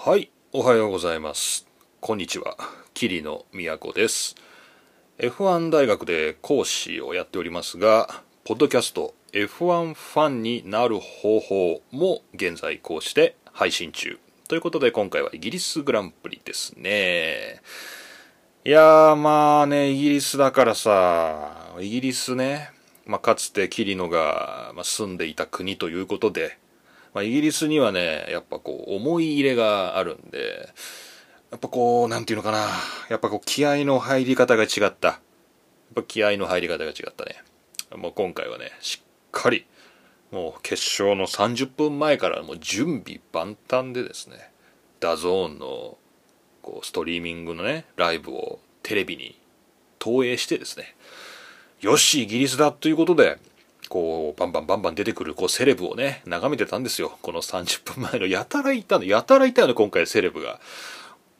はい、おはようございます。こんにちは、桐野都です。F1 大学で講師をやっておりますが、ポッドキャスト F1 ファンになる方法も現在講師で配信中。ということで今回はイギリスグランプリですね。いやーまあね、イギリスだからさ、イギリスね、まあ、かつて桐野が住んでいた国ということで、まあ、イギリスにはね、やっぱこう、思い入れがあるんで、やっぱこう、なんていうのかな、やっぱこう、気合の入り方が違った。やっぱ気合の入り方が違ったね。もう今回はね、しっかり、もう決勝の30分前からもう準備万端でですね、 DAZN のこうストリーミングのね、ライブをテレビに投影してですね、よし、イギリスだということで、こう、バンバンバンバン出てくる、こう、セレブをね、眺めてたんですよ。この30分前の、やたらいたの、やたらいたよね、今回、セレブが。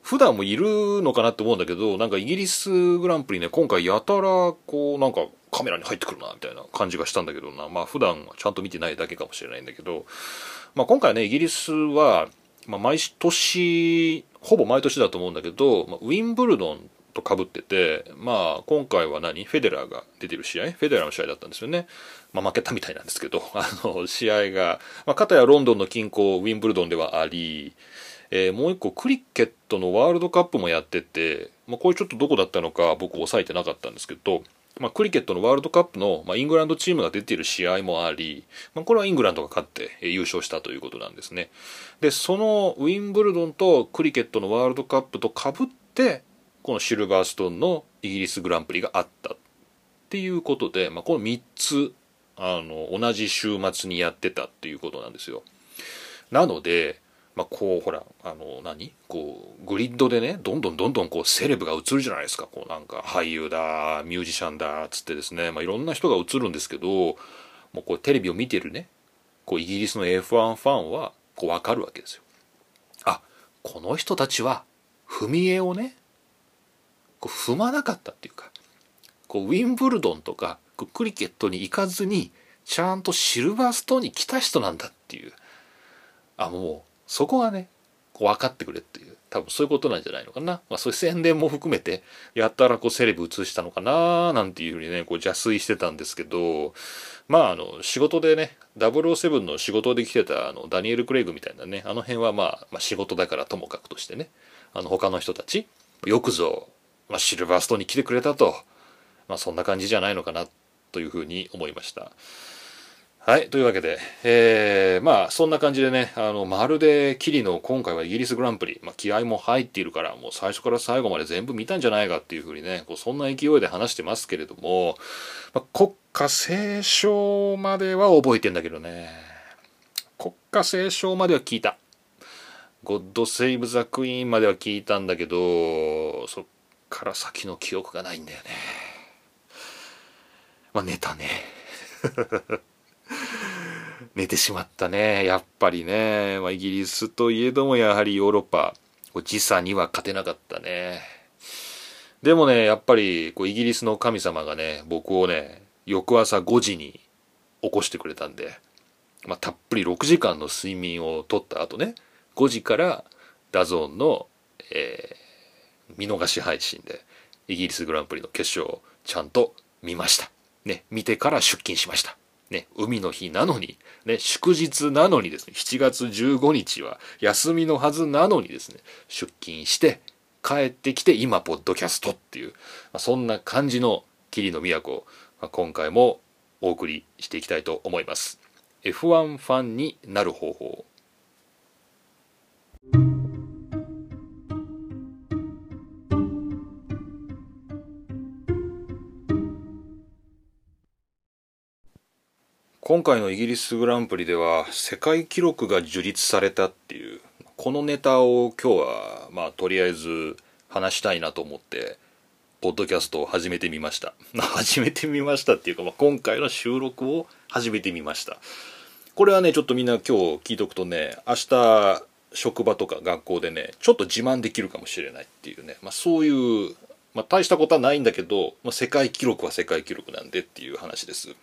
普段もいるのかなって思うんだけど、なんかイギリスグランプリね、今回やたら、こう、なんかカメラに入ってくるな、みたいな感じがしたんだけどな。まあ、普段ちゃんと見てないだけかもしれないんだけど、まあ、今回ね、イギリスは、まあ、毎年、ほぼ毎年だと思うんだけど、まあ、ウィンブルドンと被ってて、まあ、今回は何？フェデラーが出てる試合？フェデラーの試合だったんですよね。まあ、負けたみたいなんですけど、あの、試合が、まあ、かたやロンドンの近郊、ウィンブルドンではあり、えーもう一個、クリケットのワールドカップもやってて、まあ、これちょっとどこだったのか僕押さえてなかったんですけど、まあ、クリケットのワールドカップの、まあ、イングランドチームが出ている試合もあり、まあ、これはイングランドが勝ってえ優勝したということなんですね。で、そのウィンブルドンとクリケットのワールドカップと被って、このシルバーストーンのイギリスグランプリがあったっていうことで、まあ、この3つ、あの、同じ週末にやってたっていうことなんですよ。なので、まあ、こう、ほら、あの、何？こう、グリッドでね、どんどんどんどんこう、セレブが映るじゃないですか。こう、なんか、俳優だ、ミュージシャンだっ、つってですね、まあ、いろんな人が映るんですけど、もうこう、テレビを見てるね、こう、イギリスの F1 ファンは、こう、わかるわけですよ。あ、この人たちは、踏み絵をね、こう踏まなかったっていうか、こう、ウィンブルドンとか、クリケットに行かずに、ちゃんとシルバーストーンに来た人なんだっていう。あ、もう、そこがね、分かってくれっていう、多分そういうことなんじゃないのかな。まあそういう宣伝も含めて、やったらこうセレブ映したのかななんていうふうにね、こう邪推してたんですけど、まああの、仕事でね、007の仕事で来てたあの、ダニエル・クレイグみたいなね、あの辺はまあ、まあ仕事だからともかくとしてね、あの他の人たち、よくぞ、まあシルバーストーンに来てくれたと、まあそんな感じじゃないのかなというふうに思いました。はい。というわけで、えー、まあ、そんな感じでね、あの、まるで、キリの今回はイギリスグランプリ、まあ、気合も入っているから、もう最初から最後まで全部見たんじゃないかっていうふうにね、こうそんな勢いで話してますけれども、まあ、国歌斉唱までは覚えてんだけどね、国歌斉唱までは聞いた。ゴッドセイブ・ザ・クイーンまでは聞いたんだけど、そっから先の記憶がないんだよね。まあ、寝たね。寝てしまったね。やっぱりね。まあ、イギリスといえどもやはりヨーロッパ、時差には勝てなかったね。でもね、やっぱりこうイギリスの神様がね、僕をね、翌朝5時に起こしてくれたんで、まあ、たっぷり6時間の睡眠をとった後ね、5時から DAZN の、えー見逃し配信でイギリスグランプリの決勝をちゃんと見ました。ね、見てから出勤しました。ね、海の日なのに、ね、祝日なのにですね、7月15日は休みのはずなのにですね、出勤して、帰ってきて今、ポッドキャストっていう、まあ、そんな感じの霧の都を、まあ、今回もお送りしていきたいと思います。F1 ファンになる方法。今回のイギリスグランプリでは世界記録が樹立されたっていうこのネタを今日はまあとりあえず話したいなと思ってポッドキャストを始めてみました。始めてみましたっていうか、まあ、今回の収録を始めてみました。これはねちょっとみんな今日聞いとくとね明日職場とか学校でねちょっと自慢できるかもしれないっていうね、まあ、そういう、まあ、大したことはないんだけど、まあ、世界記録は世界記録なんでっていう話です。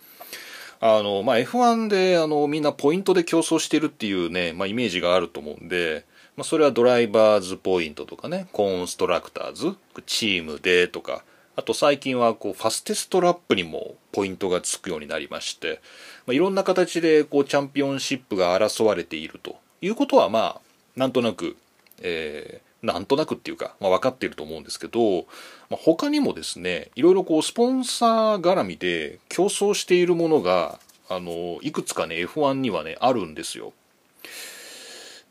あの、まあ、F1 であのみんなポイントで競争してるっていうね、まあ、イメージがあると思うんで、まあ、それはドライバーズポイントとかねコンストラクターズチームでとかあと最近はこうファステストラップにもポイントがつくようになりまして、まあ、いろんな形でこうチャンピオンシップが争われているということはまあなんとなく、え、なんとなくっていうか、まあ、分かっていると思うんですけど、まあ、他にもですねいろいろこうスポンサー絡みで競争しているものがあのいくつかね F1 にはねあるんですよ。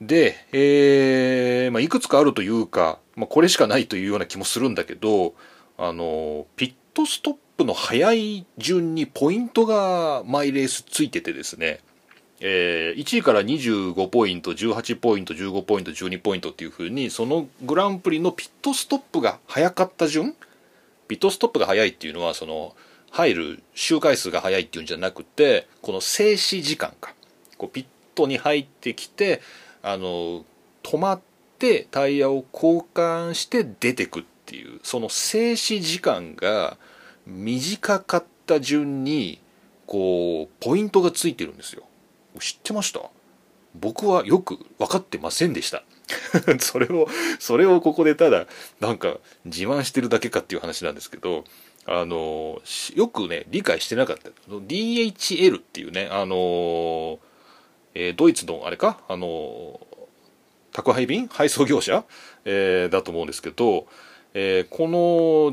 で、えーまあ、いくつかあるというか、まあ、これしかないというような気もするんだけど、あの、ピットストップの早い順にポイントが毎レースついててですね、えー、1位から25ポイント、18ポイント、15ポイント、12ポイントっていう風に、そのグランプリのピットストップが早かった順？ピットストップが早いっていうのは、その、入る周回数が早いっていうんじゃなくて、この静止時間か。こうピットに入ってきて、あの止まってタイヤを交換して出てくっていうその静止時間が短かった順にこうポイントがついてるんですよ知ってました？僕はよく分かってませんでした。それをそれをここでただなんか自慢してるだけかっていう話なんですけどあのよくね理解してなかった。DHL っていうねあのえー、ドイツのあれか？あの宅配便？配送業者、えー、だと思うんですけど、えー、この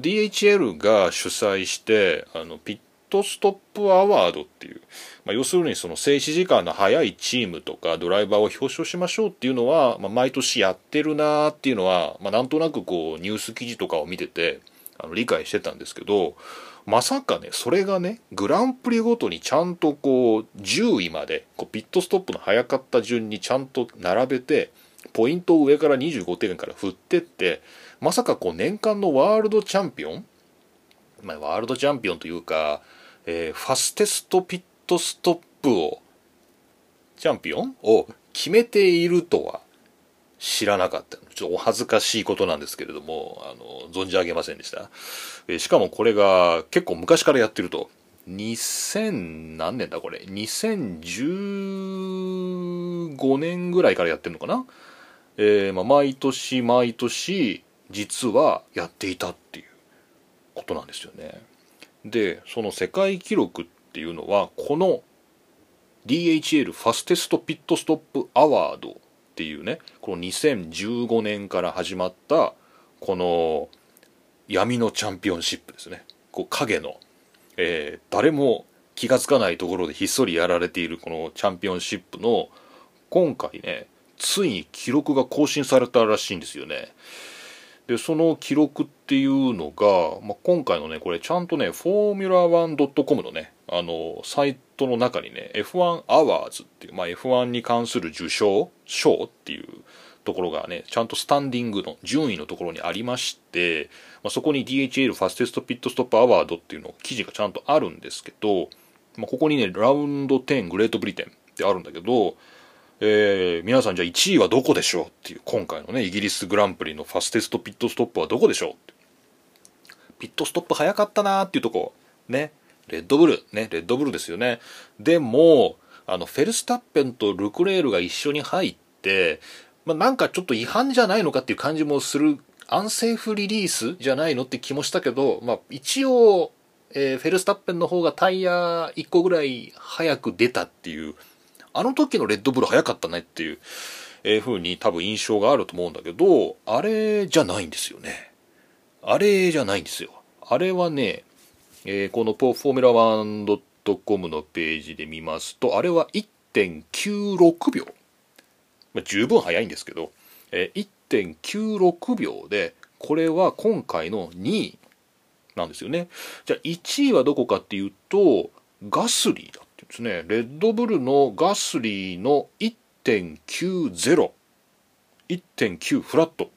DHL が主催してあのピットストップアワードっていう、まあ、要するにその静止時間の早いチームとかドライバーを表彰しましょうっていうのは、まあ、毎年やってるなーっていうのは、まあ、なんとなくこうニュース記事とかを見ててあの理解してたんですけどまさかねそれがねグランプリごとにちゃんとこう10位までこうピットストップの早かった順にちゃんと並べてポイントを上から25点から振ってってまさかこう年間のワールドチャンピオン、まあ、ワールドチャンピオンというか、えー、ファステストピットトストップをチャンピオン？を決めているとは知らなかった。ちょっとお恥ずかしいことなんですけれども、あの、存じ上げませんでした。えしかもこれが結構昔からやってると。2000何年だこれ？2015年ぐらいからやってるのかな？えー、まあ、毎年毎年実はやっていたっていうことなんですよね。で、その世界記録っっていうのは、この DHL ファステストピットストップアワードっていうねこの2015年から始まったこの闇のチャンピオンシップですね。こう影の、えー、誰も気が付かないところでひっそりやられているこのチャンピオンシップの今回ねついに記録が更新されたらしいんですよね。でその記録っていうのが、まあ、今回のねこれちゃんとねフォーミュラー 1.com のねあのサイトの中にね F1 アワーズっていう、まあ、F1 に関する受賞賞っていうところがねちゃんとスタンディングの順位のところにありまして、まあ、そこに DHL ファステストピットストップアワードっていうの記事がちゃんとあるんですけど、まあ、ここにねラウンド10グレートブリテンってあるんだけどえー、皆さんじゃあ1位はどこでしょうっていう今回のねイギリスグランプリのファステストピットストップはどこでしょうピットストップ早かったなーっていうとこねレッドブルねレッドブルですよねでもあのフェルスタッペンとルクレールが一緒に入って、まあ、なんかちょっと違反じゃないのかっていう感じもするアンセーフリリースじゃないのって気もしたけど、まあ、一応、えー、フェルスタッペンの方がタイヤ1個ぐらい早く出たっていうあの時のレッドブル早かったねっていう、えー、風に多分印象があると思うんだけど、あれじゃないんですよね。あれじゃないんですよ。あれはね、えー、このフォーミュラ 1.com のページで見ますと、あれは1.96秒。まあ、十分早いんですけど、えー、1.96秒で、これは今回の2位なんですよね。じゃあ1位はどこかっていうと、ガスリーだってですねレッドブルのガスリーの1.90 1.9フラット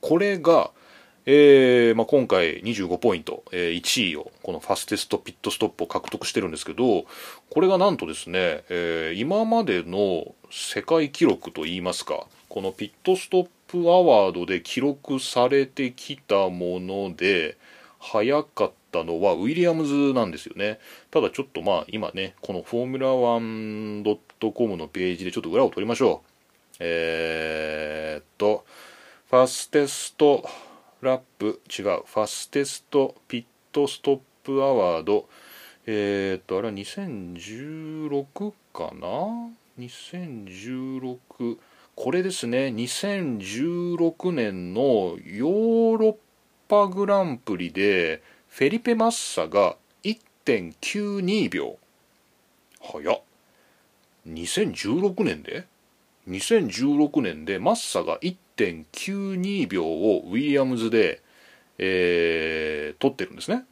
これが、えーまあ、今回25ポイント、えー、1位をこのファステストピットストップを獲得してるんですけどこれがなんとですね、えー、今までの世界記録といいますかこのピットストップアワードで記録されてきたもので早かったのはウィリアムズなんですよね。ただちょっとまあ今ねこのフォーミュラ 1.com のページでちょっと裏を取りましょう。えー、っとファステストラップ違うファステストピットストップアワード。えー、っとあれは2016かな？2016これですね。2016年のヨーロッパグランプリでフェリペ・マッサが1.92秒。早っ。2016年で？2016年でマッサが1.92秒をウィリアムズで、えー、取ってるんですね。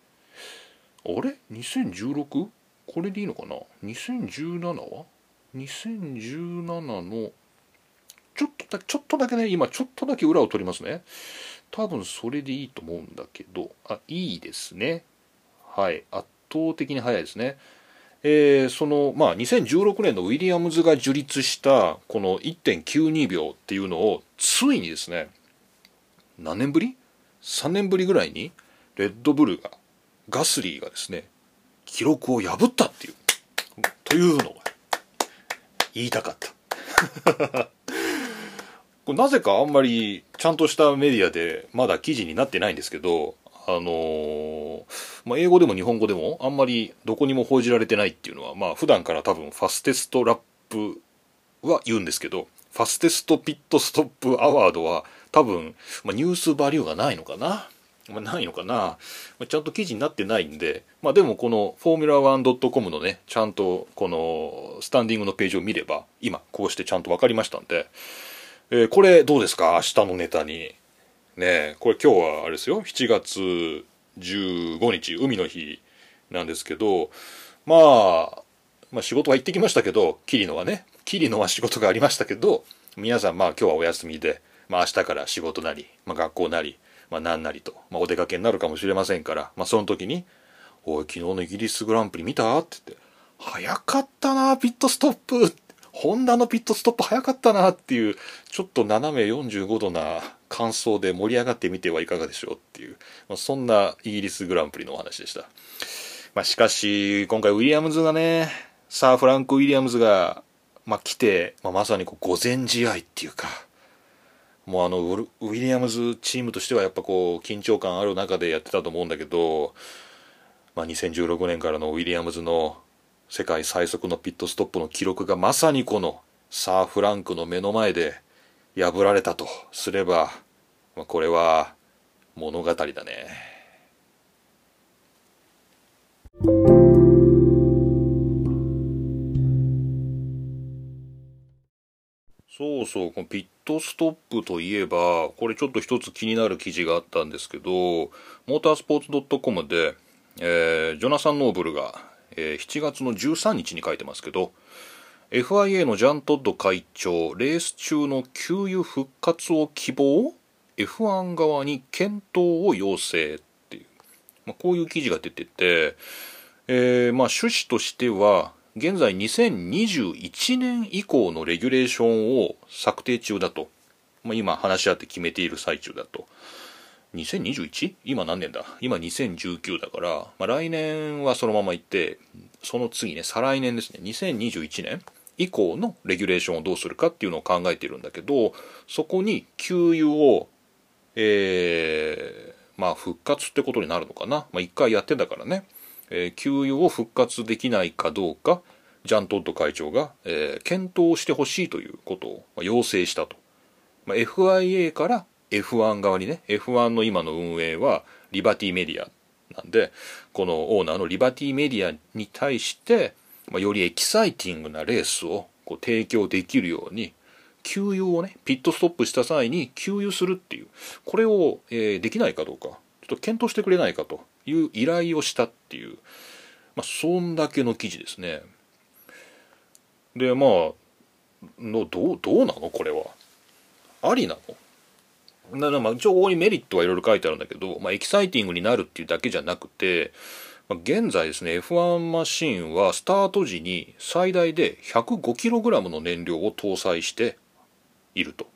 あれ？2016? これでいいのかな？2017は？2017のちょっとだけちょっとだけね今ちょっとだけ裏を取りますね。多分それでいいと思うんだけど。あいいですね。はい。圧倒的に速いですね。えー、そのまあ2016年のウィリアムズが樹立したこの1.92秒っていうのをついにですね何年ぶり ?3 年ぶりぐらいにレッドブルがガスリーがですね記録を破ったっていうというのが言いたかった これなぜかあんまりちゃんとしたメディアでまだ記事になってないんですけどあのー、まあ、英語でも日本語でもあんまりどこにも報じられてないっていうのは、まあ、普段から多分ファステストラップは言うんですけど、ファステストピットストップアワードは多分、まあ、ニュースバリューがないのかな？まあ、ないのかな、まあ、ちゃんと記事になってないんで、まあ、でもこのフォーミュラー 1.com のね、ちゃんとこのスタンディングのページを見れば、今こうしてちゃんと分かりましたんで、えー、これどうですか？明日のネタに。ねこれ今日はあれですよ7月15日海の日なんですけど、まあ、まあ仕事は行ってきましたけど桐野はね桐野は仕事がありましたけど皆さんまあ今日はお休みで、まあ、明日から仕事なり、まあ、学校なり、まあ、何なりと、まあ、お出かけになるかもしれませんから、まあ、その時に「おい昨日のイギリスグランプリ見た?」って言って「早かったなピットストップっ」ホンダのピットストップ早かったなっていうちょっと斜め45度な感想で盛り上がってみてはいかがでしょうっていう、まあ、そんなイギリスグランプリのお話でした。まあ、しかし、今回ウィリアムズがね、サー・フランク・ウィリアムズが、まあ、来て、まあ、まさにこう、午前試合っていうか、もうあの、ウィリアムズチームとしてはやっぱこう、緊張感ある中でやってたと思うんだけど、まあ、2016年からのウィリアムズの世界最速のピットストップの記録がまさにこのサー・フランクの目の前で破られたとすれば、まあ、これは物語だね。そうそう、このピットストップといえば、これちょっと一つ気になる記事があったんですけど、モータースポーツ .com で、えー、ジョナサン・ノーブルが、えー、7月の13日に書いてますけど、FIA のジャン・トッド会長レース中の給油復活を希望 F1 側に検討を要請っていう、まあ、こういう記事が出てて、えー、まあ趣旨としては現在2021年以降のレギュレーションを策定中だと、まあ、今話し合って決めている最中だと。2021? 今何年だ？今2019だから、まあ、来年はそのまま行ってその次ね再来年ですね。2021年以降のレギュレーションをどうするかっていうのを考えているんだけどそこに給油をえー、まあ復活ってことになるのかな？まあ一回やってんだからね、えー、給油を復活できないかどうかジャン・トッド会長が、えー、検討してほしいということを、まあ、要請したと、まあ、FIA から F1 側にね F1 の今の運営はリバティメディアなんでこのオーナーのリバティメディアに対してまあ、よりエキサイティングなレースをこう提供できるように給油をねピットストップした際に給油するっていうこれを、えー、できないかどうかちょっと検討してくれないかという依頼をしたっていう、まあ、そんだけの記事ですね。でまあのどうどうなの？これは。ありなの？だからまあ一応ここにメリットはいろいろ書いてあるんだけど、まあ、エキサイティングになるっていうだけじゃなくてま現在ですね F1 マシンはスタート時に最大で 105kg の燃料を搭載していると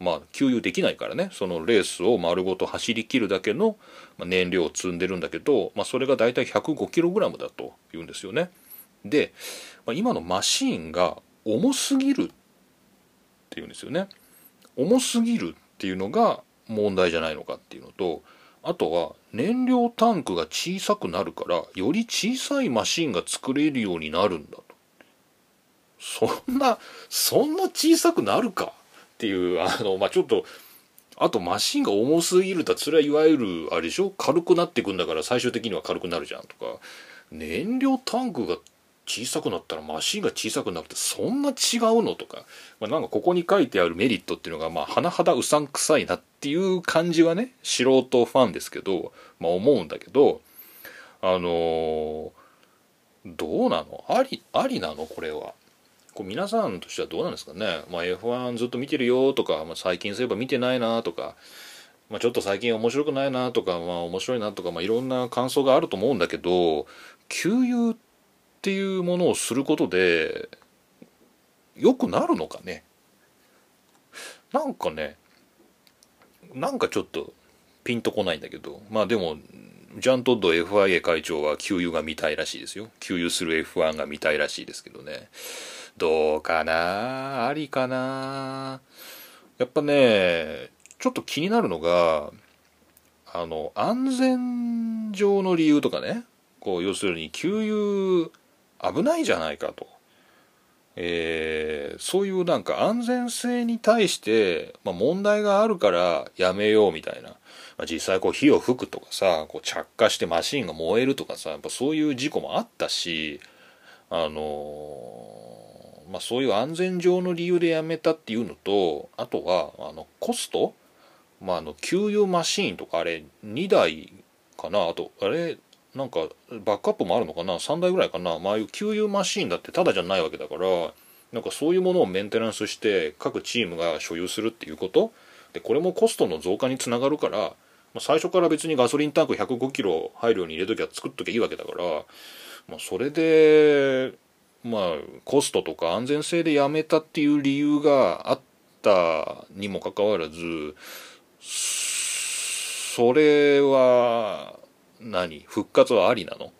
まあ給油できないからねそのレースを丸ごと走りきるだけの燃料を積んでるんだけど、まあ、それが大体 105kg だというんですよね。で、まあ、今のマシンが重すぎるっていうんですよね。重すぎるっていうのが問題じゃないのかっていうのとあとは燃料タンクが小さくなるからより小さいマシンが作れるようになるんだと。そんなそんな小さくなるかっていうあのまあちょっとあとマシンが重すぎるとそれはいわゆるあれでしょ？軽くなっていくんだから最終的には軽くなるじゃんとか。燃料タンクが小さくなったらマシンが小さくなるってそんな違うの？とか、まあ、なんかここに書いてあるメリットっていうのがまあ甚だうさんくさいなっていう感じはね素人ファンですけど、まあ、思うんだけどあのー、どうなの？ありありなの？これは。こう皆さんとしてはどうなんですかね、まあ、F1 ずっと見てるよとか、まあ、最近そういえば見てないなとか、まあ、ちょっと最近面白くないなとか、まあ、面白いなとか、まあ、いろんな感想があると思うんだけど給油っていうものをすることで良くなるのかね？なんかねなんかちょっとピンとこないんだけどまあでもジャン・トッド FIA 会長は給油が見たいらしいですよ。給油する F1 が見たいらしいですけどね。どうかな？ありかな？やっぱねちょっと気になるのがあの安全上の理由とかね。こう要するに給油危ないじゃないかと、えー、そういうなんか安全性に対して、まあ、問題があるからやめようみたいな、まあ、実際こう火を吹くとかさこう着火してマシンが燃えるとかさやっぱそういう事故もあったしあのー、まあ、そういう安全上の理由でやめたっていうのとあとはあのコスト、まあ、あの給油マシーンとかあれ2台かな？あとあれなんかバックアップもあるのかな？3台ぐらいかな、まああいう給油マシーンだってただじゃないわけだからなんかそういうものをメンテナンスして各チームが所有するっていうこと？でこれもコストの増加につながるから、まあ、最初から別にガソリンタンク105キロ入るように入れときゃ作っときゃいいわけだから、まあ、それでまあコストとか安全性でやめたっていう理由があったにもかかわらずそれは何？復活はありなの？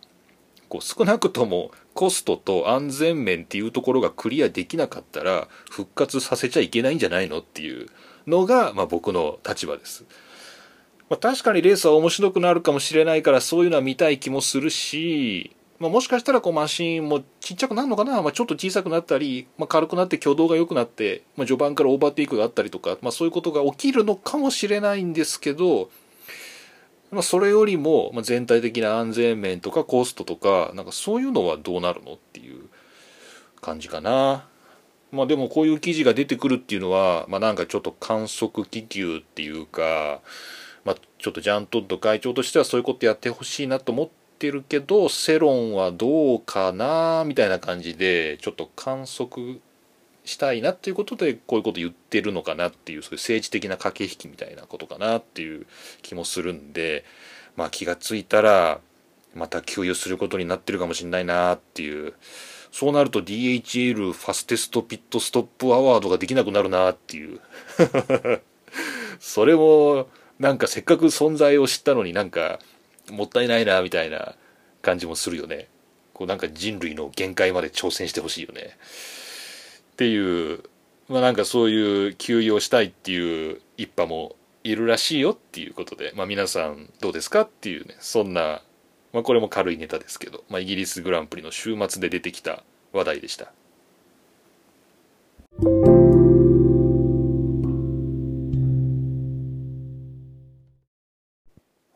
こう少なくともコストと安全面っていうところがクリアできなかったら復活させちゃいけないんじゃないのっていうのが、まあ、僕の立場です。まあ、確かにレースは面白くなるかもしれないからそういうのは見たい気もするし、まあ、もしかしたらこうマシンもちっちゃくなるのかな、まあ、ちょっと小さくなったり、まあ、軽くなって挙動が良くなって、まあ、序盤からオーバーテイクがあったりとか、まあ、そういうことが起きるのかもしれないんですけどまあ、それよりも、まあ、全体的な安全面とかコストとかなんかそういうのはどうなるのっていう感じかな。まあでもこういう記事が出てくるっていうのは、まあ、なんかちょっと観測気球っていうか、まあ、ちょっとジャン・トッド会長としてはそういうことやってほしいなと思ってるけど世論はどうかなみたいな感じでちょっと観測したいなっていうことでこういうこと言ってるのかなっていうそういう政治的な駆け引きみたいなことかなっていう気もするんでまあ気が付いたらまた給油することになってるかもしれないなっていう。そうなると DHL ファステストピットストップアワードができなくなるなっていう。それもなんかせっかく存在を知ったのになんかもったいないなみたいな感じもするよね。こうなんか人類の限界まで挑戦してほしいよね。っていうまあなんかそういう休養したいっていう一派もいるらしいよっていうことで、まあ、皆さんどうですかっていうねそんな、まあ、これも軽いネタですけど、まあ、イギリスグランプリの週末で出てきた話題でした。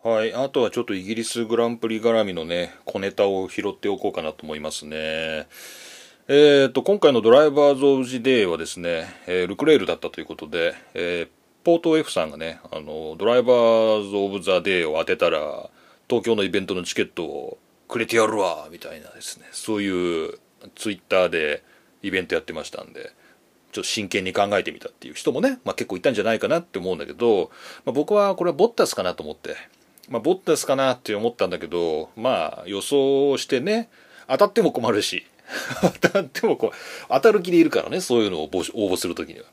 はい。あとはちょっとイギリスグランプリ絡みのね、小ネタを拾っておこうかなと思いますね。えーと、今回のドライバーズ・オブ・ジ・デイはですね、えー、ルクレールだったということで、えー、ポート F さんがね、あの、ドライバーズ・オブ・ザ・デイを当てたら、東京のイベントのチケットをくれてやるわみたいなですね、そういうツイッターでイベントやってましたんで、ちょっと真剣に考えてみたっていう人もね、まあ、結構いたんじゃないかなって思うんだけど、まあ、僕はこれはボッタスかなと思って、まあ、ボッタスかなって思ったんだけど、まあ予想してね、当たっても困るし、当たってもこう、当たる気でいるからね、そういうのを応募するときには。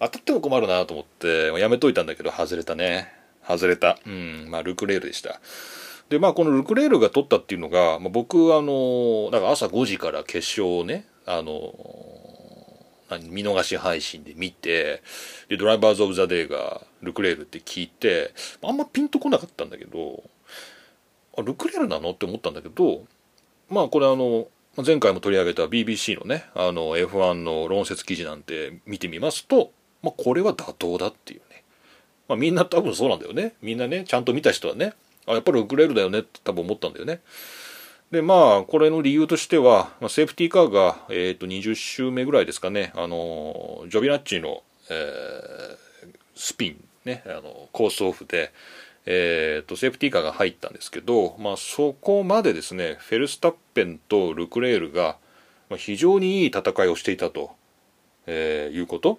当たっても困るなと思ってやめといたんだけど外れたね。外れた。うんまあルクレールでした。でまあこのルクレールが取ったっていうのが、まあ、僕あのだか朝5時から決勝をねあの見逃し配信で見てで Drivers of the Day がルクレールって聞いてあんまピンとこなかったんだけどあルクレールなの？って思ったんだけどまあこれあの前回も取り上げた BBC のねあの F1 の論説記事なんて見てみますと、まあ、これは妥当だっていうね、まあ、みんな多分そうなんだよね。みんなねちゃんと見た人はねあやっぱりルクレールだよねって多分思ったんだよね。でまあこれの理由としては、まあ、セーフティーカーが、えー、と20周目ぐらいですかね。あのジョビナッチの、えー、スピンねあのコースオフでえーと、セーフティーカーが入ったんですけど、まあ、そこまでですねフェルスタッペンとルクレールが非常にいい戦いをしていたと、えー、いうこと。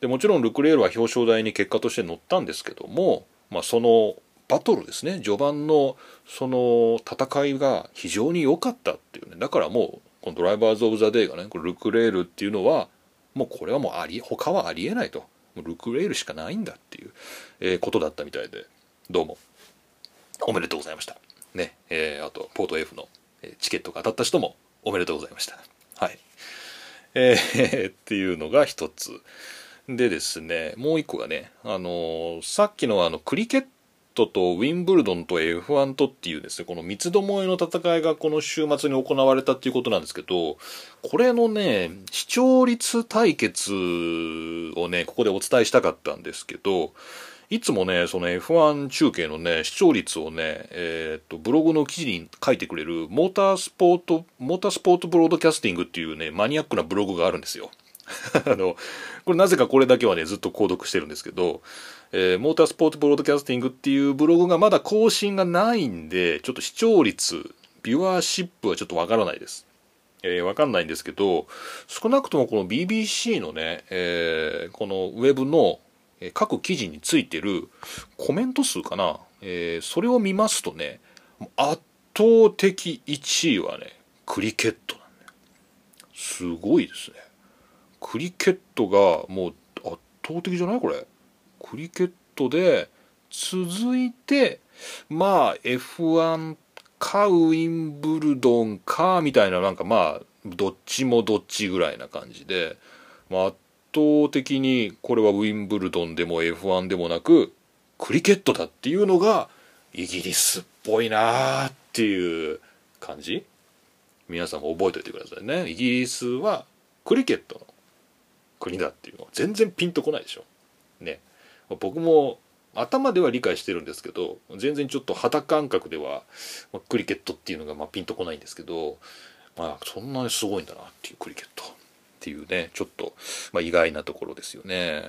でもちろんルクレールは表彰台に結果として乗ったんですけども、まあ、そのバトルですね序盤のその戦いが非常に良かったっていうね。だからもうこのドライバーズ・オブ・ザ・デイがねこルクレールっていうのはもうこれはもうあり他はありえないと。ルクレールしかないんだっていう、えー、ことだったみたいで。どうも。おめでとうございました。ねえー、あとポート F のチケットが当たった人もおめでとうございました。はい。えー、っていうのが一つ。でですねもう一個がねあのー、さっきのあのクリケットとウィンブルドンと F1 とっていうですねこの三つどもえの戦いがこの週末に行われたっていうことなんですけどこれのね視聴率対決をねここでお伝えしたかったんですけどいつもね、その F1 中継のね、視聴率をね、えっ、と、ブログの記事に書いてくれる、モータースポート、モータースポートブロードキャスティングっていうね、マニアックなブログがあるんですよ。あの、これなぜかこれだけはね、ずっと購読してるんですけど、えー、モータースポートブロードキャスティングっていうブログがまだ更新がないんで、ちょっと視聴率、ビュアーシップはちょっとわからないです。えー、わかんないんですけど、少なくともこの BBC のね、えー、このウェブの各記事についてるコメント数かな、えー、それを見ますとね圧倒的1位はねクリケットなんだよ。すごいですね。クリケットがもう圧倒的じゃない？これ。クリケットで続いてまあ F1 かウィンブルドンかみたいななんかまあどっちもどっちぐらいな感じで、まあ、圧倒的にこれはウィンブルドンでも F1 でもなくクリケットだっていうのがイギリスっぽいなーっていう感じ？皆さんも覚えておいてくださいね。イギリスはクリケットの国だっていうのは全然ピンとこないでしょ。ね。僕も頭では理解してるんですけど全然ちょっと肌感覚では、まクリケットっていうのがまピンとこないんですけどまあそんなにすごいんだなっていうクリケット。っていうねちょっと、まあ、意外なところですよね。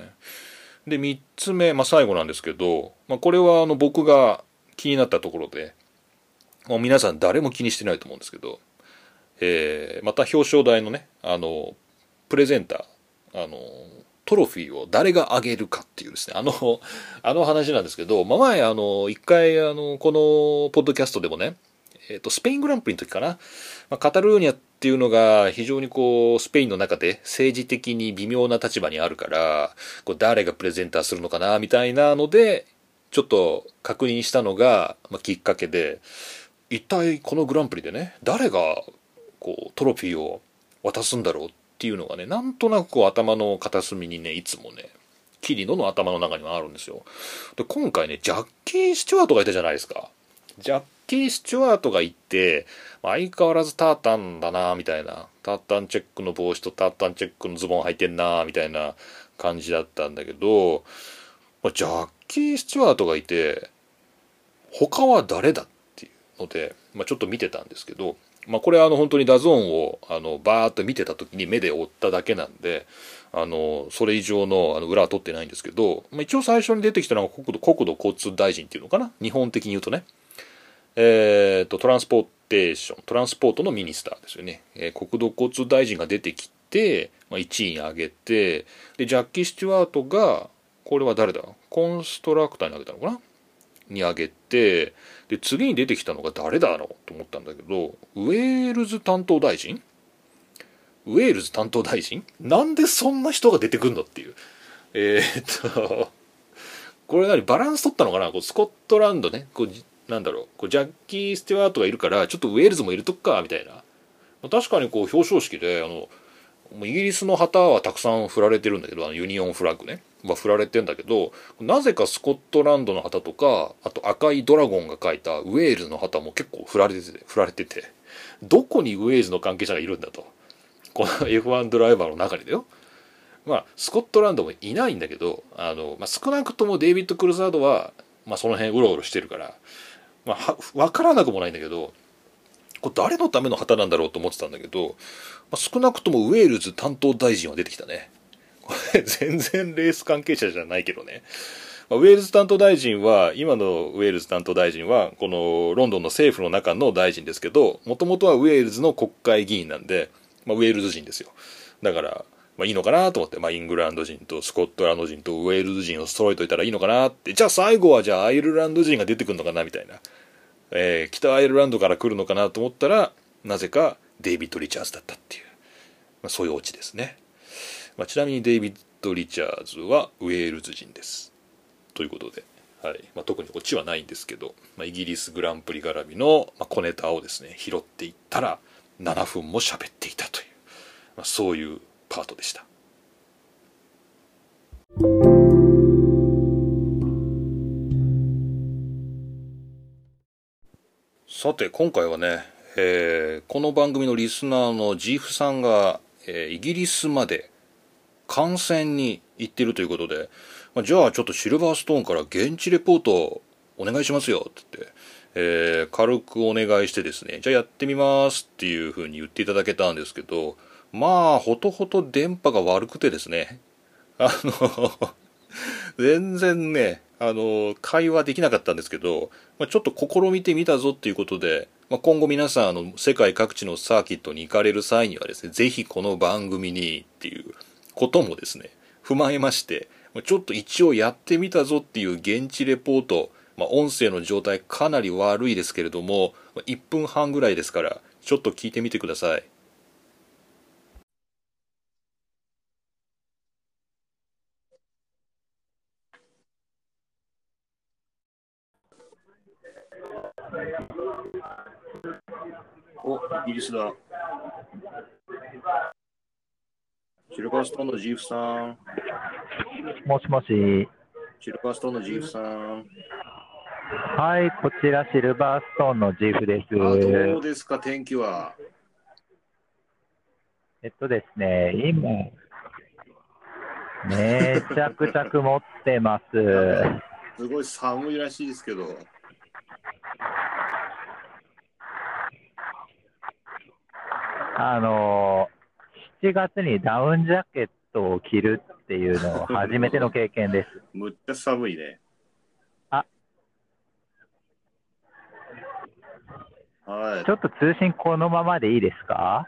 で3つ目、まあ、最後なんですけど、まあ、これはあの僕が気になったところでもう皆さん誰も気にしてないと思うんですけど、えー、また表彰台のねあのプレゼンターあのトロフィーを誰があげるかっていうですね、あの、あの話なんですけど、まあ、前、あの、一回、あの、この、ポッドキャストでもね、えっ、ー、と、スペイングランプリの時かな、まあ、カタルーニャっていうのが非常にこうスペインの中で政治的に微妙な立場にあるからこう誰がプレゼンターするのかなみたいなのでちょっと確認したのが、まあ、きっかけで一体このグランプリでね誰がこうトロフィーを渡すんだろうっていうのがねなんとなくこう頭の片隅にねいつもねキリノの頭の中にはあるんですよ。で今回ねジャッキー・スチュワートがいたじゃないですか。ジャッキー・スチュワートがいて相変わらずタータンだなみたいな。タータンチェックの帽子とタータンチェックのズボン履いてんなみたいな感じだったんだけどジャッキー・スチュワートがいて他は誰だっていうので、まあ、ちょっと見てたんですけど、まあ、これはあの本当に DAZN をあのバーッと見てた時に目で追っただけなんであのそれ以上のあの裏は取ってないんですけど、まあ、一応最初に出てきたのが国土国土交通大臣っていうのかな？日本的に言うとね。えーと、 Transportation Transport の Minister ですよね、えー、国土交通大臣が出てきて、まあ、1位に上げてでジャッキー・スチュワートがこれは誰だ？コンストラクターに上げたのかな？に上げてで次に出てきたのが誰だろう？と思ったんだけどウェールズ担当大臣？ウェールズ担当大臣？なんでそんな人が出てくんのっていう、えー、っとこれ何？バランス取ったのかな？こうスコットランドね。こうなんだろうこうジャッキー・ステュワートがいるからちょっとウェールズも入れとくかみたいな。確かにこう表彰式であのイギリスの旗はたくさん振られてるんだけどあのユニオンフラッグね。は振られてんだけどなぜかスコットランドの旗とかあと赤いドラゴンが書いたウェールズの旗も結構振られてて振られてて。どこにウェールズの関係者がいるんだと。この F1 ドライバーの中にだよ。まあスコットランドもいないんだけどあの、まあ、少なくともデイビッド・クルザードは、まあ、その辺うろうろしてるから、まあ、分からなくもないんだけどこれ誰のための旗なんだろうと思ってたんだけど、まあ、少なくともウェールズ担当大臣は出てきたねこれ 全然レース関係者じゃないけどねウェールズ担当大臣は、今のウェールズ担当大臣は、このロンドンの政府の中の大臣ですけど、もともとはウェールズの国会議員なんで、まあ、ウェールズ人ですよ。だから、まあいいのかなと思って、まあイングランド人とスコットランド人とウェールズ人を揃えといたらいいのかなって、じゃあ最後はじゃあアイルランド人が出てくるのかなみたいな。えー、北アイルランドから来るのかなと思ったら、なぜかデイビッド・リチャーズだったっていう、まあ、そういうオチですね。まあ、ちなみにデイビッド・リチャーズはウェールズ人です。ということで、はい。まあ、特にオチはないんですけど、まあ、イギリスグランプリ絡みの、ま、小ネタをですね拾っていったら7分も喋っていたという、まあ、そういうパートでした。さて今回はね、えー、この番組のリスナーのジーフさんが、えー、イギリスまで観戦に行ってるということで、まあ、じゃあちょっとシルバーストーンから現地レポートお願いしますよって言って、えー、軽くお願いしてですね、じゃあやってみますっていう風に言っていただけたんですけど、まあ、ほとほと電波が悪くてですね、あの 全然ね、あの、会話できなかったんですけど、まあ、ちょっと試みてみたぞっていうことで、まあ、今後皆さん、あの、世界各地のサーキットに行かれる際にはですね、ぜひこの番組にっていうこともですね、踏まえまして、ちょっと一応やってみたぞっていう現地レポート、まあ、音声の状態かなり悪いですけれども、1分半ぐらいですから、ちょっと聞いてみてください。お、イギリスだ。シルバーストーンのジーフさん。もしもし。シルバーストーンのジーフさん。はい、こちらシルバーストーンのジーフです。どうですか、天気は？えっとですね、今、めちゃくちゃ曇ってます。すごい寒いらしいですけど。あの7月にダウンジャケットを着るっていうのを初めての経験です。むっちゃ寒いね。あはい。ちょっと通信このままでいいですか？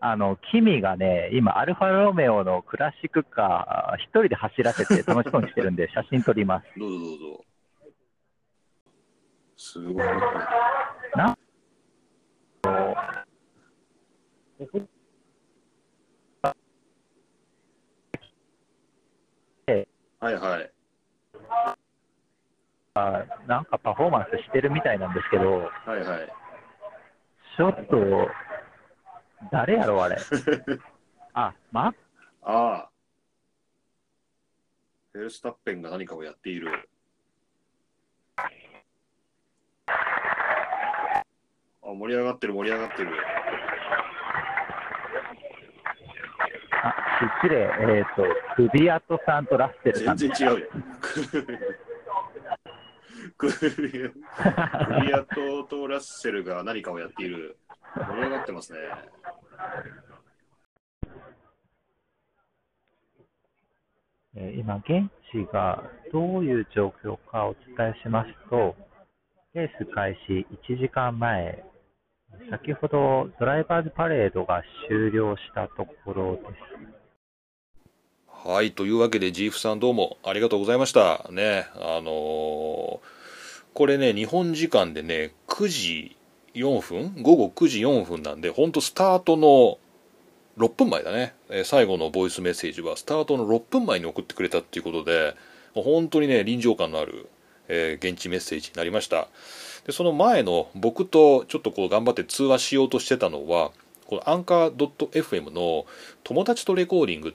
あの、君がね、今、アルファロメオのクラシックカー、一人で走らせて 楽しそうにしてるんで、写真撮ります。どうぞどうぞ。すごい。なはいはい。あなんかパフォーマンスしてるみたいなんですけど、はいはい。ちょっと、誰やろ、あれ。あ、ま、ああ。フェルスタッペンが何かをやっている。あ、盛り上がってる盛り上がってる。あ、失礼、えっ、ー、と、クビアトさんとラッセルさん。全然違うよ。クビアトとラッセルが何かをやっている。盛り上がってますね。今、現地がどういう状況かお伝えしますと、レース開始1時間前、先ほどドライバーズパレードが終了したところです。はい、というわけで、ジーフさんどうもありがとうございました。ね、あのー、これね、日本時間でね、9時4分午後9時4分なんで、ほんとスタートの6分前だね、え最後のボイスメッセージはスタートの6分前に送ってくれたっていうことで本当にね臨場感のある、えー現地メッセージになりましたでその前の僕とちょっとこう頑張って通話しようとしてたのはこのアンカー .fm の友達とレコーディング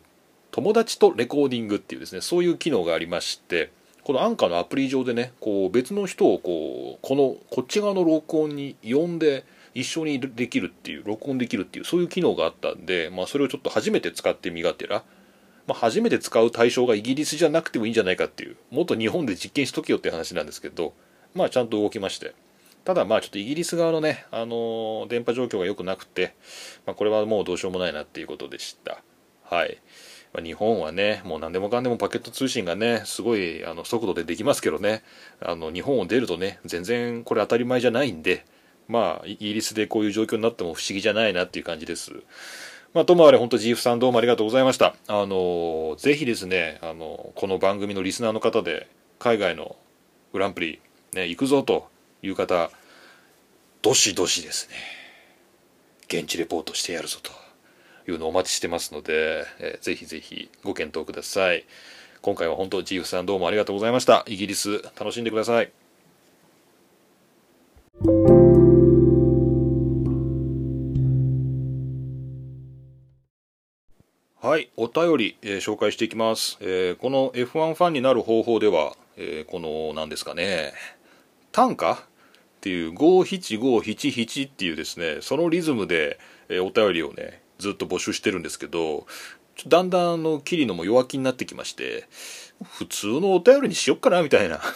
友達とレコーディングっていうですねそういう機能がありましてこのアンカーのアプリ上でねこう別の人をこうこのこっち側の録音に呼んで一緒にできるっていう録音できるっていうそういう機能があったんで、まあ、それをちょっと初めて使ってみがてら、まあ、初めて使う対象がイギリスじゃなくてもいいんじゃないかっていうもっと日本で実験しとけよって話なんですけどまあちゃんと動きまして。ただまあちょっとイギリス側のね、あの電波状況が良くなくて、まあ、これはもうどうしようもないなっていうことでした。はい。まあ日本はねもう何でもかんでもパケット通信がねすごいあの速度でできますけどね。あの日本を出るとね全然これ当たり前じゃないんでまあイギリスでこういう状況になっても不思議じゃないなっていう感じです。まあ、ともあれ本当 GF さんどうもありがとうございました。あのぜひですねあのこの番組のリスナーの方で海外のグランプリ、ね、行くぞという方どしどしですね。現地レポートしてやるぞというのをお待ちしてますので、えーぜひぜひご検討ください。今回は本当 GF さんどうもありがとうございました。イギリス楽しんでください。はい、お便り、えー紹介していきます、えーこの F1 ファンになる方法では、えーこの何ですかね。単価？っていう57577っていうですねそのリズムで、えお便りをねずっと募集してるんですけどだんだんあのキリノも弱気になってきまして普通のお便りにしよっかなみたいな。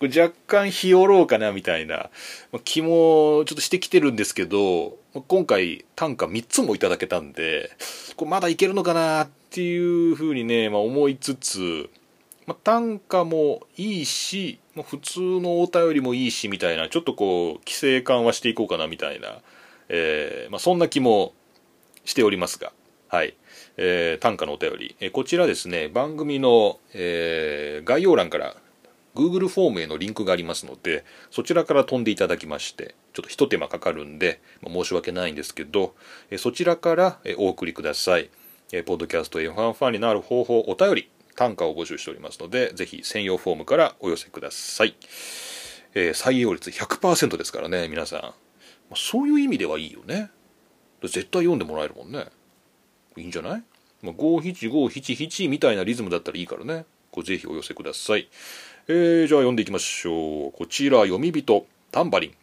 若干日和ろうかなみたいな。ま気もちょっとしてきてるんですけど今回単価3つもいただけたんでこれまだいけるのかなっていうふうにね、まあ、思いつつ、まあ、単価もいいし、まあ、普通のお便りもいいしみたいなちょっとこう規制緩和していこうかなみたいな、えーまあ、そんな気もしておりますがはい。えー単価のお便り、えーこちらですね番組の、えー概要欄から Google フォームへのリンクがありますのでそちらから飛んでいただきましてちょっと一手間かかるんで、まあ申し訳ないんですけど、えーそちらから、えーお送りください、えーポッドキャスト F1 ファンになる方法お便り。単価を募集しておりますのでぜひ専用フォームからお寄せください、えー採用率100%ですからね皆さん、まあそういう意味ではいいよね。絶対読んでもらえるもんね。いいんじゃない、まあ、57577みたいなリズムだったらいいからね。これぜひお寄せください。えー、じゃあ読んでいきましょう。こちら読み人タンバリン。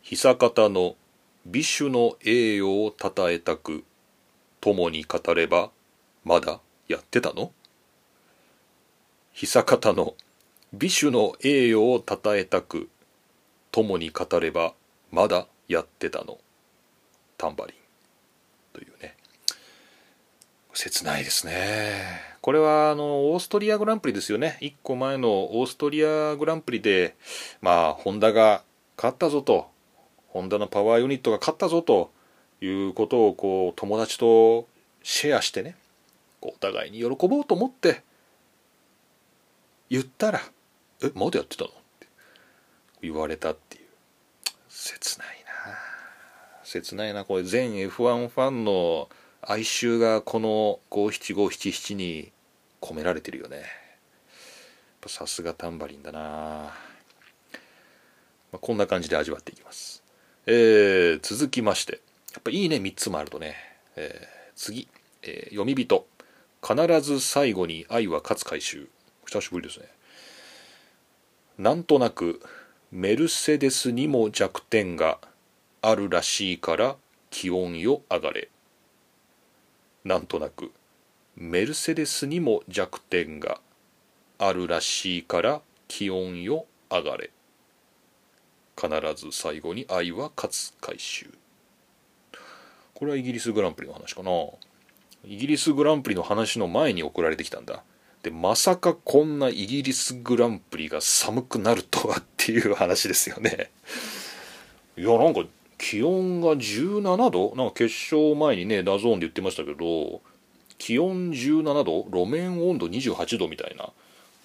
久方の美酒の栄誉をたたえたく共に語ればまだやってたの？久方の美酒の栄誉をたたえたく共に語ればまだやってたの。タンバリン。というね。切ないですね。これはあのオーストリアグランプリですよね。1個前のオーストリアグランプリでまあホンダが勝ったぞと。ホンダのパワーユニットが勝ったぞということをこう友達とシェアしてね。こうお互いに喜ぼうと思って言ったら「えまだやってたの?」って言われたっていう。切ないな。切ないなこれ全 F1 ファンの哀愁がこの57577に込められてるよね。さすがタンバリンだな、まあ、こんな感じで味わっていきます。えー続きまして。やっぱいいね3つもあるとね、えー次、えー読み人。必ず最後に愛は勝つ回収。久しぶりですね。なんとなくメルセデスにも弱点があるらしいから気温よ上がれ。なんとなくメルセデスにも弱点があるらしいから気温よ上がれ。必ず最後に愛は勝つ回収。これはイギリスグランプリの話かな。イギリスグランプリの話の前に送られてきたんだ。でまさかこんなイギリスグランプリが寒くなるとはっていう話ですよね。いやなんか気温が17度？なんか決勝前にねダゾーンで言ってましたけど気温17度？路面温度28度みたいな。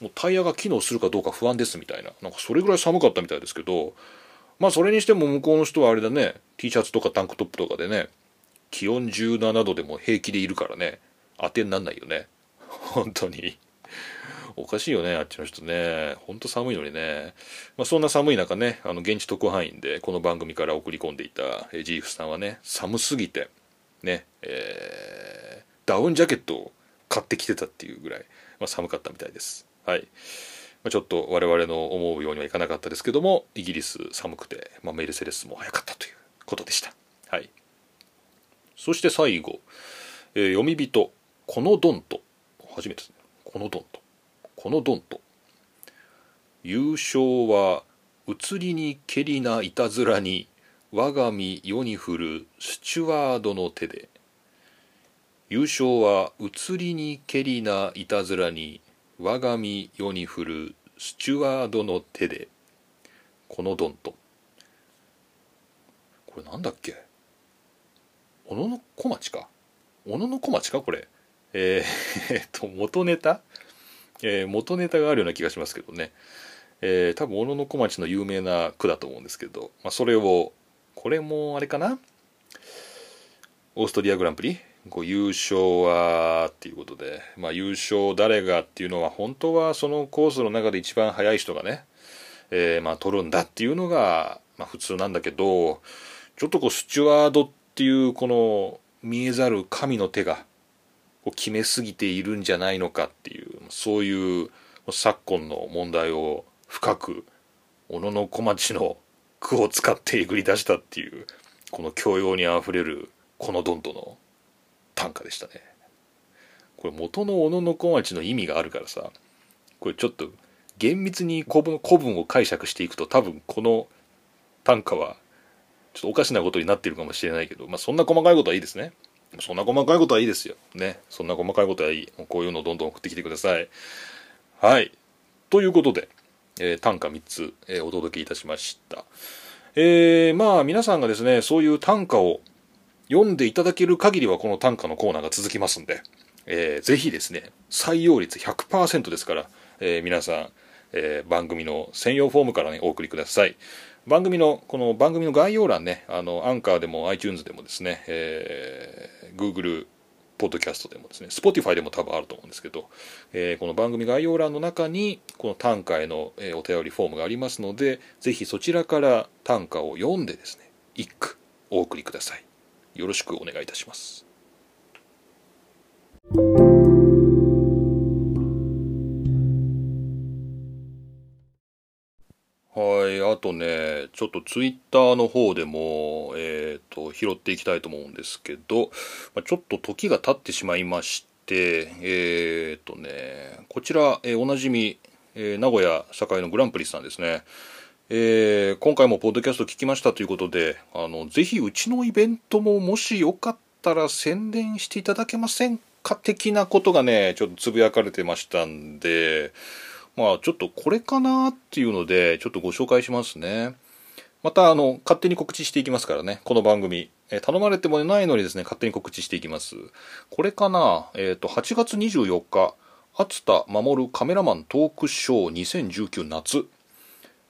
もうタイヤが機能するかどうか不安ですみたいな。なんかそれぐらい寒かったみたいですけどまあそれにしても向こうの人はあれだね。T シャツとかタンクトップとかでね気温17度でも平気でいるからね。当てになんないよね。本当に。おかしいよねあっちの人ね。ほんと寒いのにね、まあ、そんな寒い中ねあの現地特派員でこの番組から送り込んでいたジーフさんはね寒すぎてねえー、ダウンジャケットを買ってきてたっていうぐらい、まあ、寒かったみたいです。はい。ま、ちょっと我々の思うようにはいかなかったですけどもイギリス寒くて、まあ、メルセデスも早かったということでした。はい。そして最後、えー、読み人このドンと初めてですね。このドンとこのドンと優勝は移りにけりないたずらに我が身世に降るスチュワードの手で。優勝は移りにけりないたずらに我が身世に降るスチュワードの手で。このドンとこれなんだっけ？小野小町か？小野小町かこれ？えー、えっと元ネタ、えー、元ネタがあるような気がしますけどね。えー、多分小野小町の有名な句だと思うんですけど、まあ、それをこれもあれかな？オーストリアグランプリ？こう優勝はっていうことで、まあ、優勝誰がっていうのは本当はそのコースの中で一番速い人がね、えー、まあ取るんだっていうのが、まあ、普通なんだけどちょっとこうスチュワードってていうこの見えざる神の手が決めすぎているんじゃないのかっていうそういう昨今の問題を深く小野小町の句を使ってえぐり出したっていうこの教養にあふれるこのドントの短歌でしたね。これ元の小野小町の意味があるからさこれちょっと厳密に古文古文を解釈していくと多分この短歌はちょっとおかしなことになってるかもしれないけど、まあ、そんな細かいことはいいですね。そんな細かいことはいいですよ。ね。そんな細かいことはいい。こういうのをどんどん送ってきてください。はい。ということで、えー、短歌3つ、えー、お届けいたしました。えー、まあ皆さんがですねそういう短歌を読んでいただける限りはこの短歌のコーナーが続きますんで、えー、ぜひですね、採用率100%ですから、えー、皆さん、えー、番組の専用フォームからね、お送りください。番組の、この番組の概要欄ね、あの、アンカーでも iTunes でもですね、えー、Google ポッドキャストでもですね、Spotify でも多分あると思うんですけど、えー、この番組概要欄の中に、この短歌への、お便りフォームがありますので、ぜひそちらから短歌を読んでですね、一句お送りください。よろしくお願いいたします。とね、ちょっとツイッターの方でも、えっ、ー、と、拾っていきたいと思うんですけど、まあ、ちょっと時が経ってしまいまして、えっ、ー、とね、こちら、えー、おなじみ、え名古屋栄のグランプリさんですね。えー、今回もポッドキャスト聞きましたということで、あの、ぜひうちのイベントももしよかったら宣伝していただけませんか的なことがね、ちょっとつぶやかれてましたんで、まあちょっとこれかなっていうので、ちょっとご紹介しますね。また、あの、勝手に告知していきますからね、この番組。え、頼まれてもないのにですね、勝手に告知していきます。これかなえっ、ー、と、8月24日、熱田守カメラマントークショー2019夏。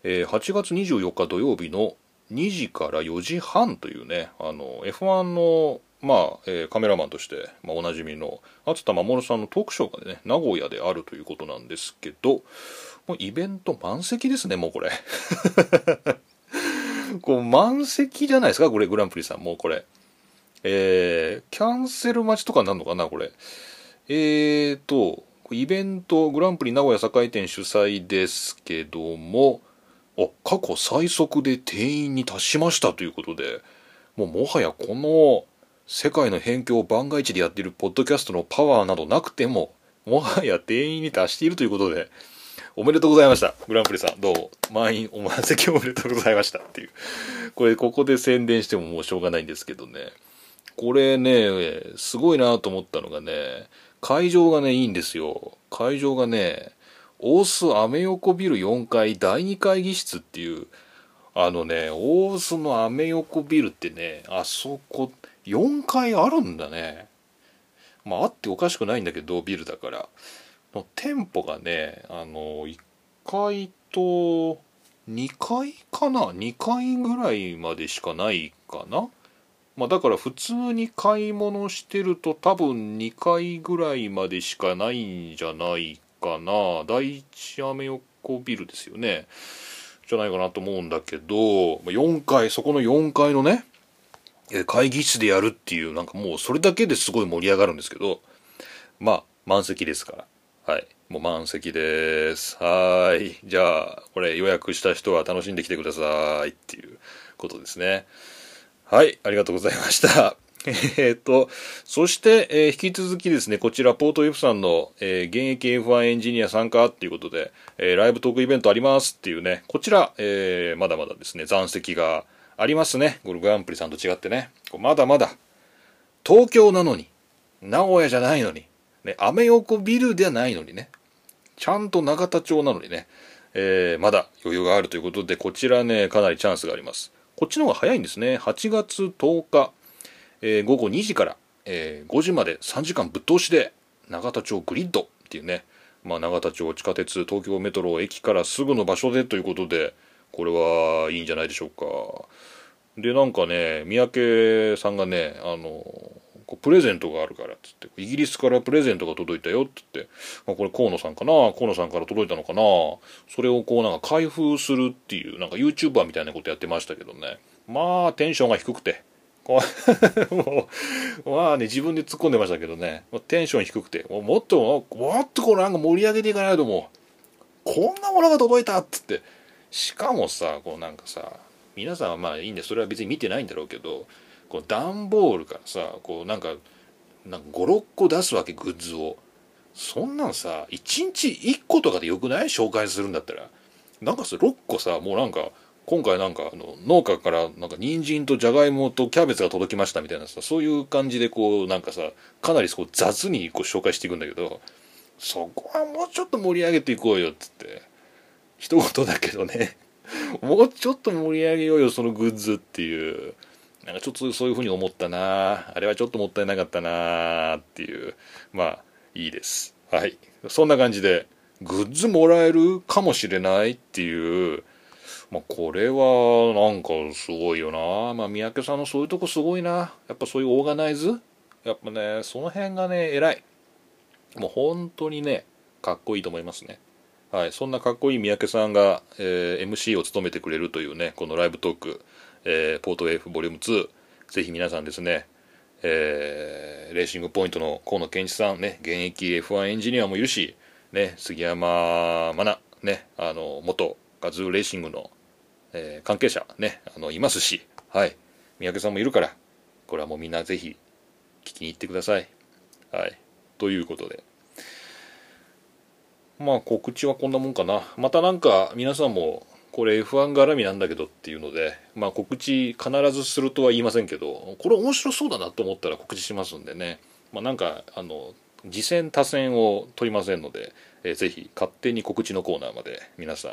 えー、8月24日土曜日の2時から4時半というね、あの、F1 の、まあ、えー、カメラマンとして、まあ、おなじみの、厚田守さんのトークショーがね、名古屋であるということなんですけど、もうイベント満席ですね、もうこれ。こう満席じゃないですか、これ、グランプリさん、もうこれ。えー、キャンセル待ちとかになるのかな、これ。えーと、イベント、グランプリ名古屋栄店主催ですけども、あ過去最速で定員に達しましたということでもうもはやこの世界の辺境を番外地でやっているポッドキャストのパワーなどなくてももはや定員に達しているということでおめでとうございました。グランプリさんどう？も満員お満席おめでとうございましたっていう。これここで宣伝してももうしょうがないんですけどね。これねすごいなと思ったのがね会場がねいいんですよ。会場がね大須アメ横ビル4階第2会議室っていうあのね大須のアメ横ビルってねあそこ4階あるんだね。まああっておかしくないんだけどビルだから。の店舗がねあの1階と2回かな？2回ぐらいまでしかないかな。まあだから普通に買い物してると多分2回ぐらいまでしかないんじゃないかな。第一アメ横ビルですよね。じゃないかなと思うんだけど4階そこの4階のね会議室でやるっていうなんかもうそれだけですごい盛り上がるんですけどまあ満席ですから。はい。もう満席です。はい。じゃあこれ予約した人は楽しんできてくださいっていうことですね。はい。ありがとうございました。えっと、そして、えー、引き続きですね、こちら、ポート F さんの、えー、現役 F1 エンジニア参加っていうことで、えー、ライブトークイベントありますっていうね、こちら、え、まだまだですね、残席がありますね。ゴルグランプリさんと違ってね。まだまだ、東京なのに、名古屋じゃないのに、ね、アメ横ビルではないのにね、ちゃんと永田町なのにね、えー、まだ余裕があるということで、こちらね、かなりチャンスがあります。こっちの方が早いんですね。8月10日、えー、午後2時から、えー、5時まで3時間ぶっ通しで永田町グリッドっていうね、まあ、永田町地下鉄東京メトロ駅からすぐの場所でということでこれはいいんじゃないでしょうか。でなんかね三宅さんがねあのプレゼントがあるからっつってイギリスからプレゼントが届いたよって言って、まあ、これ河野さんかな河野さんから届いたのかなそれをこうなんか開封するっていうなんか YouTuber みたいなことやってましたけどね。まあテンションが低くて。もう、まあね、自分で突っ込んでましたけどね、テンション低くて、もっと、もっとこうなんか盛り上げていかないともう、こんなものが届いたっつって、しかもさ、こうなんかさ、皆さんはまあいいんで、それは別に見てないんだろうけど、こう段ボールからさ、こうなんか、なんか5、6個出すわけ、グッズを。そんなんさ、1日1個とかでよくない？紹介するんだったら。なんかそれ6個さ、もうなんか、今回なんかあの農家からなんか人参とじゃがいもとキャベツが届きましたみたいなさそういう感じでこうなんかさかなりこう雑にこう紹介していくんだけどそこはもうちょっと盛り上げていこうよっつって一言だけどねもうちょっと盛り上げようよそのグッズっていうなんかちょっとそういうふうに思ったなあれはちょっともったいなかったなっていうまあいいですはいそんな感じでグッズもらえるかもしれないっていうまあ、これはなんかすごいよな。まあ、三宅さんのそういうとこすごいな。やっぱそういうオーガナイズ？やっぱね、その辺がね、偉い。もう本当にね、かっこいいと思いますね。はい、そんなかっこいい三宅さんが、えー、MC を務めてくれるというね、このライブトーク、えー、ポート F ボリューム2、ぜひ皆さんですね、えー、レーシングポイントの河野健一さんね、現役 F1 エンジニアもいるし、ね、杉山真奈、ね、あの、元ガズーレーシングのえー、関係者ね、あの、いますし、はい。三宅さんもいるから、これはもうみんなぜひ聞きに行ってください。はい。ということで。まあ告知はこんなもんかな。またなんか皆さんもこれ F1 絡みなんだけどっていうので、まあ告知必ずするとは言いませんけど、これ面白そうだなと思ったら告知しますんでね。まあなんか、あの、次戦多戦を取りませんので、えー、ぜひ勝手に告知のコーナーまで皆さん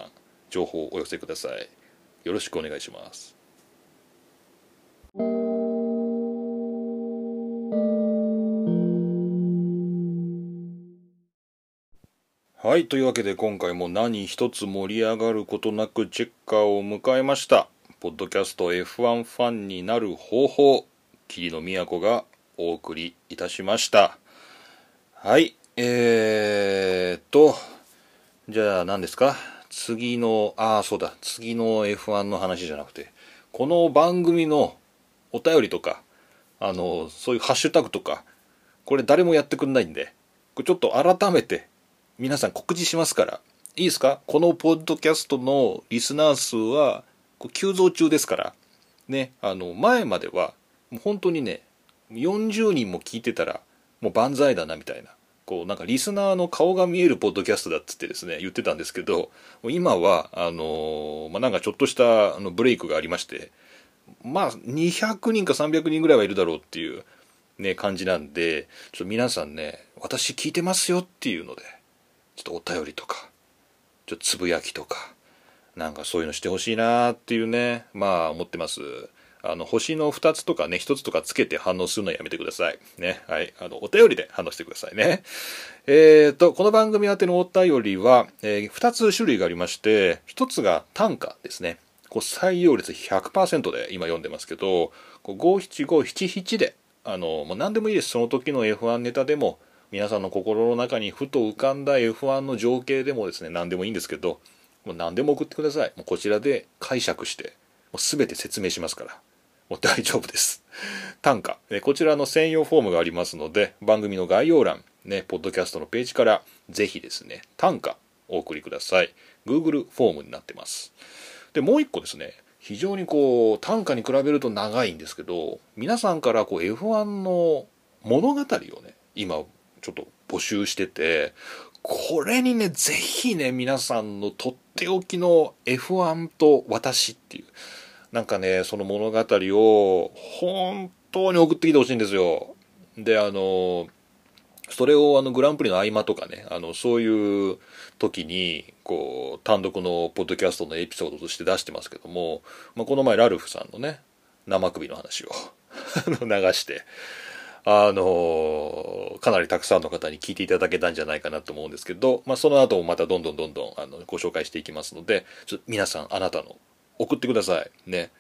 情報をお寄せください。よろしくお願いします。はい。というわけで今回も何一つ盛り上がることなくチェッカーを迎えました。ポッドキャスト F1 ファンになる方法、桐野都がお送りいたしました。はい。えー、っと、じゃあ何ですか？次の、ああ、そうだ、次の F1 の話じゃなくて、この番組のお便りとか、あの、そういうハッシュタグとか、これ誰もやってくんないんで、これちょっと改めて皆さん告知しますから、いいですか？このポッドキャストのリスナー数は急増中ですから、ね、あの、前までは、本当にね、40人も聞いてたら、もう万歳だなみたいな。こうなんかリスナーの顔が見えるポッドキャストだっつってですね言ってたんですけど今はあのまあ、なんかちょっとしたあのブレイクがありましてまあ200人か300人ぐらいはいるだろうっていうね感じなんでちょっと皆さんね私聞いてますよっていうのでちょっとお便りとかちょっとつぶやきとかなんかそういうのしてほしいなっていうねまあ思ってますあの、星の2つとかね、1つとかつけて反応するのはやめてください。ね。はい。あの、お便りで反応してくださいね。えっ、ー、と、この番組宛てのお便りは、えー、2つ種類がありまして、1つが単価ですね。こう採用率100%で今読んでますけど、57577で、あの、もう何でもいいです。その時の F1 ネタでも、皆さんの心の中にふと浮かんだ F1 の情景でもですね、何でもいいんですけど、もう何でも送ってください。もうこちらで解釈して、もう全て説明しますから。もう大丈夫です。単価、こちらの専用フォームがありますので、番組の概要欄、ね、ポッドキャストのページからぜひですね、単価お送りください。Google フォームになってます。で、もう一個ですね、非常にこう、単価に比べると長いんですけど、皆さんからこう F1 の物語をね、今ちょっと募集してて、これにね、ぜひね、皆さんのとっておきの F1 と私っていう、なんかね、その物語を本当に送ってきてほしいんですよ。で、あの、それをあのグランプリの合間とかね、あの、そういう時に、こう、単独のポッドキャストのエピソードとして出してますけども、まあ、この前ラルフさんのね、生首の話を 流して、あのかなりたくさんの方に聞いていただけたんじゃないかなと思うんですけど、まあ、その後もまたどんどんどんどんあのご紹介していきますので、ちょ皆さんあなたの送ってください。ね。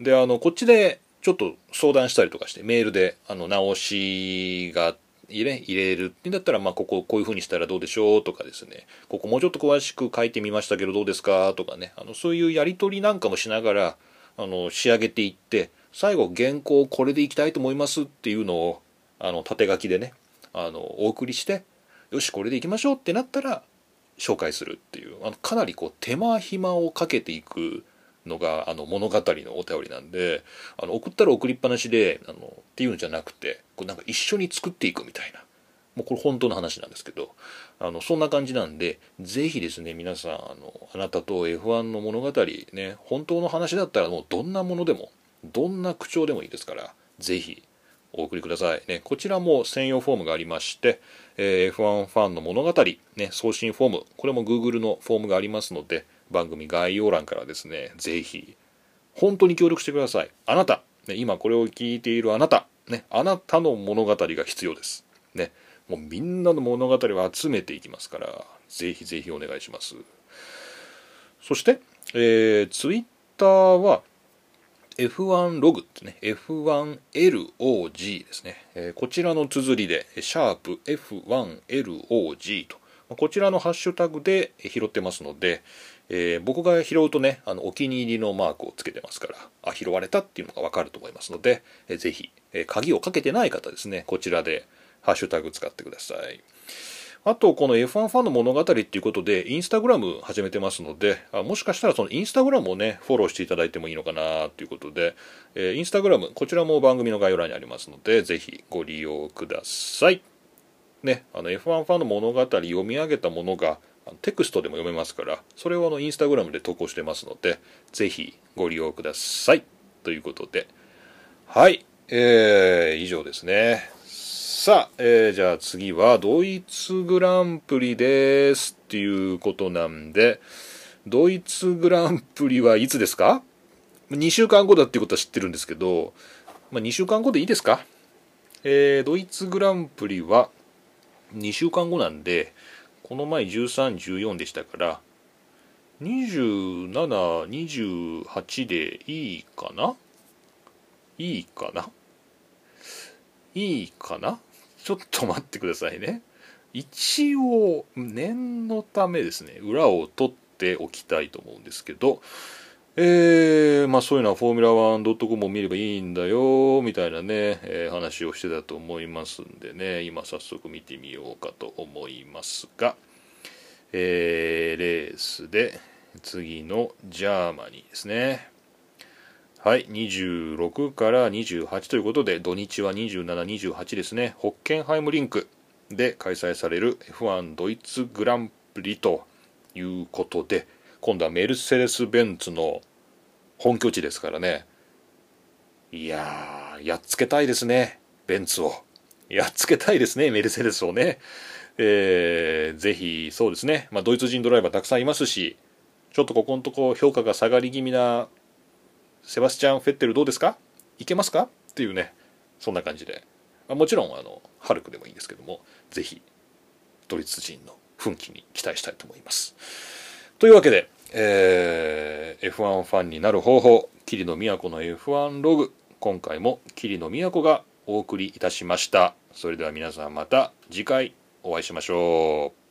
で、あの、こっちでちょっと相談したりとかして、メールで、あの、直しが入れ入れるってんだったら、まあ、こここういう風にしたらどうでしょうとかですね、ここもうちょっと詳しく書いてみましたけどどうですかとかね、あの、そういうやり取りなんかもしながら、あの、仕上げていって、最後原稿これでいきたいと思いますっていうのを、あの、縦書きでね、あの、お送りして、よし、これでいきましょうってなったら、紹介するっていう、あのかなりこう手間暇をかけていくのがあの物語のお便りなんであの送ったら送りっぱなしであのっていうのじゃなくてこうなんか一緒に作っていくみたいなもうこれ本当の話なんですけどあのそんな感じなんでぜひですね皆さんあのあなたと F1 の物語ね本当の話だったらもうどんなものでもどんな口調でもいいですからぜひお送りくださいねこちらも専用フォームがありまして、えー、F1 ファンの物語ね送信フォームこれも Google のフォームがありますので番組概要欄からですね、ぜひ、本当に協力してください。あなた、ね、今これを聞いているあなた、ね、あなたの物語が必要です。ね、もうみんなの物語を集めていきますから、ぜひぜひお願いします。そして、えー、ツイッターは、F1 ログってね、F1LOG ですね、え、こちらの綴りで、シャープ F1LOG と、こちらのハッシュタグで拾ってますので、えー、僕が拾うとねあのお気に入りのマークをつけてますからあ拾われたっていうのが分かると思いますので、えー、ぜひ、え、鍵をかけてない方ですねこちらでハッシュタグ使ってください。あとこの F1 ファンの物語っていうことでインスタグラム始めてますのであもしかしたらそのインスタグラムをねフォローしていただいてもいいのかなということで、えー、インスタグラムこちらも番組の概要欄にありますのでぜひご利用ください。ねあの F1 ファンの物語読み上げたものがテクストでも読めますからそれをあのインスタグラムで投稿してますのでぜひご利用ください。ということで。はい。えー、以上ですね。さあ、えー、じゃあ次はドイツグランプリですっていうことなんでドイツグランプリはいつですか？2週間後だっていうことは知ってるんですけど、まあ、2週間後でいいですか？えー、ドイツグランプリは2週間後なんで、この前13、14でしたから、27、28でいいかな？いいかな？いいかな？ちょっと待ってくださいね。一応、念のためですね、裏を取っておきたいと思うんですけど、えー、まあそういうのはフォーミュラ 1.com を見ればいいんだよ、みたいなね、えー、話をしてたと思いますんでね、今早速見てみようかと思いますが、えー、レースで次の Germany ですね。はい、26から28ということで、土日は27、28ですね、ホッケンハイムリンクで開催される F1 ドイツグランプリということで、今度はメルセデス・ベンツの本拠地ですからね。いやー、やっつけたいですね、ベンツを。やっつけたいですね、メルセデスをね。えー、ぜひ、そうですね、まあ、ドイツ人ドライバーたくさんいますし、ちょっとここのとこ評価が下がり気味なセバスチャン・フェッテルどうですか？いけますか？っていうねそんな感じで、まあ、もちろんあのハルクでもいいんですけどもぜひドイツ人の奮起に期待したいと思います。というわけで、えー、F1 ファンになる方法桐野都の F1 ログ今回も桐野都がお送りいたしました。それでは皆さんまた次回お会いしましょう。